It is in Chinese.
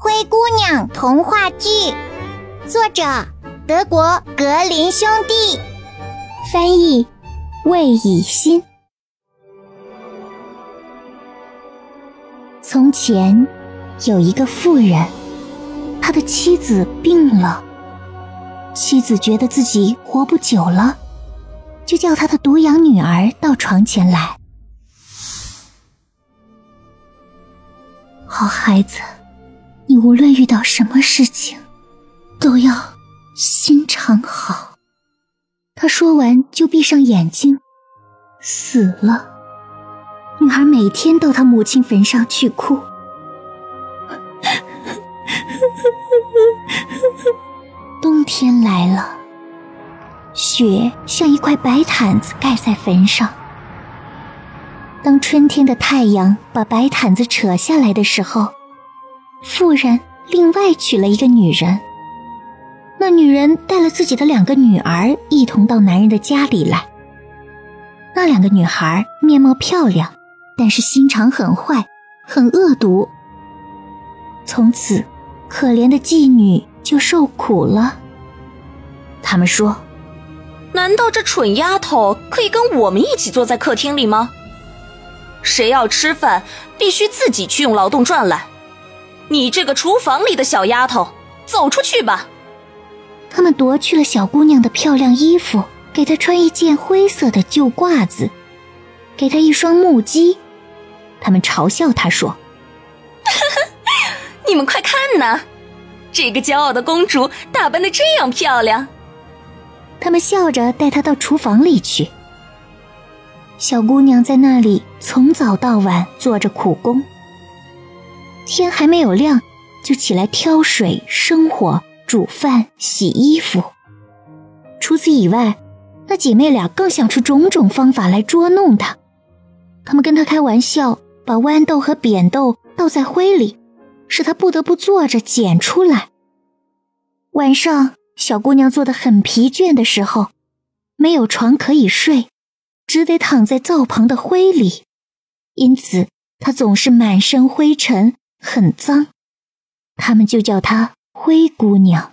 灰姑娘童话剧，作者德国格林兄弟，翻译魏以新。从前有一个妇人，他的妻子病了，妻子觉得自己活不久了，就叫他的独养女儿到床前来。好孩子。你无论遇到什么事情，都要心肠好。他说完就闭上眼睛，死了。女孩每天到她母亲坟上去哭。冬天来了，雪像一块白毯子盖在坟上。当春天的太阳把白毯子扯下来的时候。妇人另外娶了一个女人，那女人带了自己的两个女儿一同到男人的家里来。那两个女孩面貌漂亮，但是心肠很坏，很恶毒。从此，可怜的妓女就受苦了。他们说：“难道这蠢丫头可以跟我们一起坐在客厅里吗？谁要吃饭，必须自己去用劳动赚来。”你这个厨房里的小丫头，走出去吧！他们夺去了小姑娘的漂亮衣服，给她穿一件灰色的旧褂子，给她一双木屐。他们嘲笑她说：“ 你们快看呐，这个骄傲的公主打扮的这样漂亮。”他们笑着带她到厨房里去。小姑娘在那里从早到晚做着苦工。天还没有亮，就起来挑水、生火、煮饭、洗衣服。除此以外，那姐妹俩更想出种种方法来捉弄她。她们跟她开玩笑，把豌豆和扁豆倒在灰里，使她不得不坐着捡出来。晚上，小姑娘坐得很疲倦的时候，没有床可以睡，只得躺在灶旁的灰里，因此她总是满身灰尘。很脏，他们就叫她灰姑娘。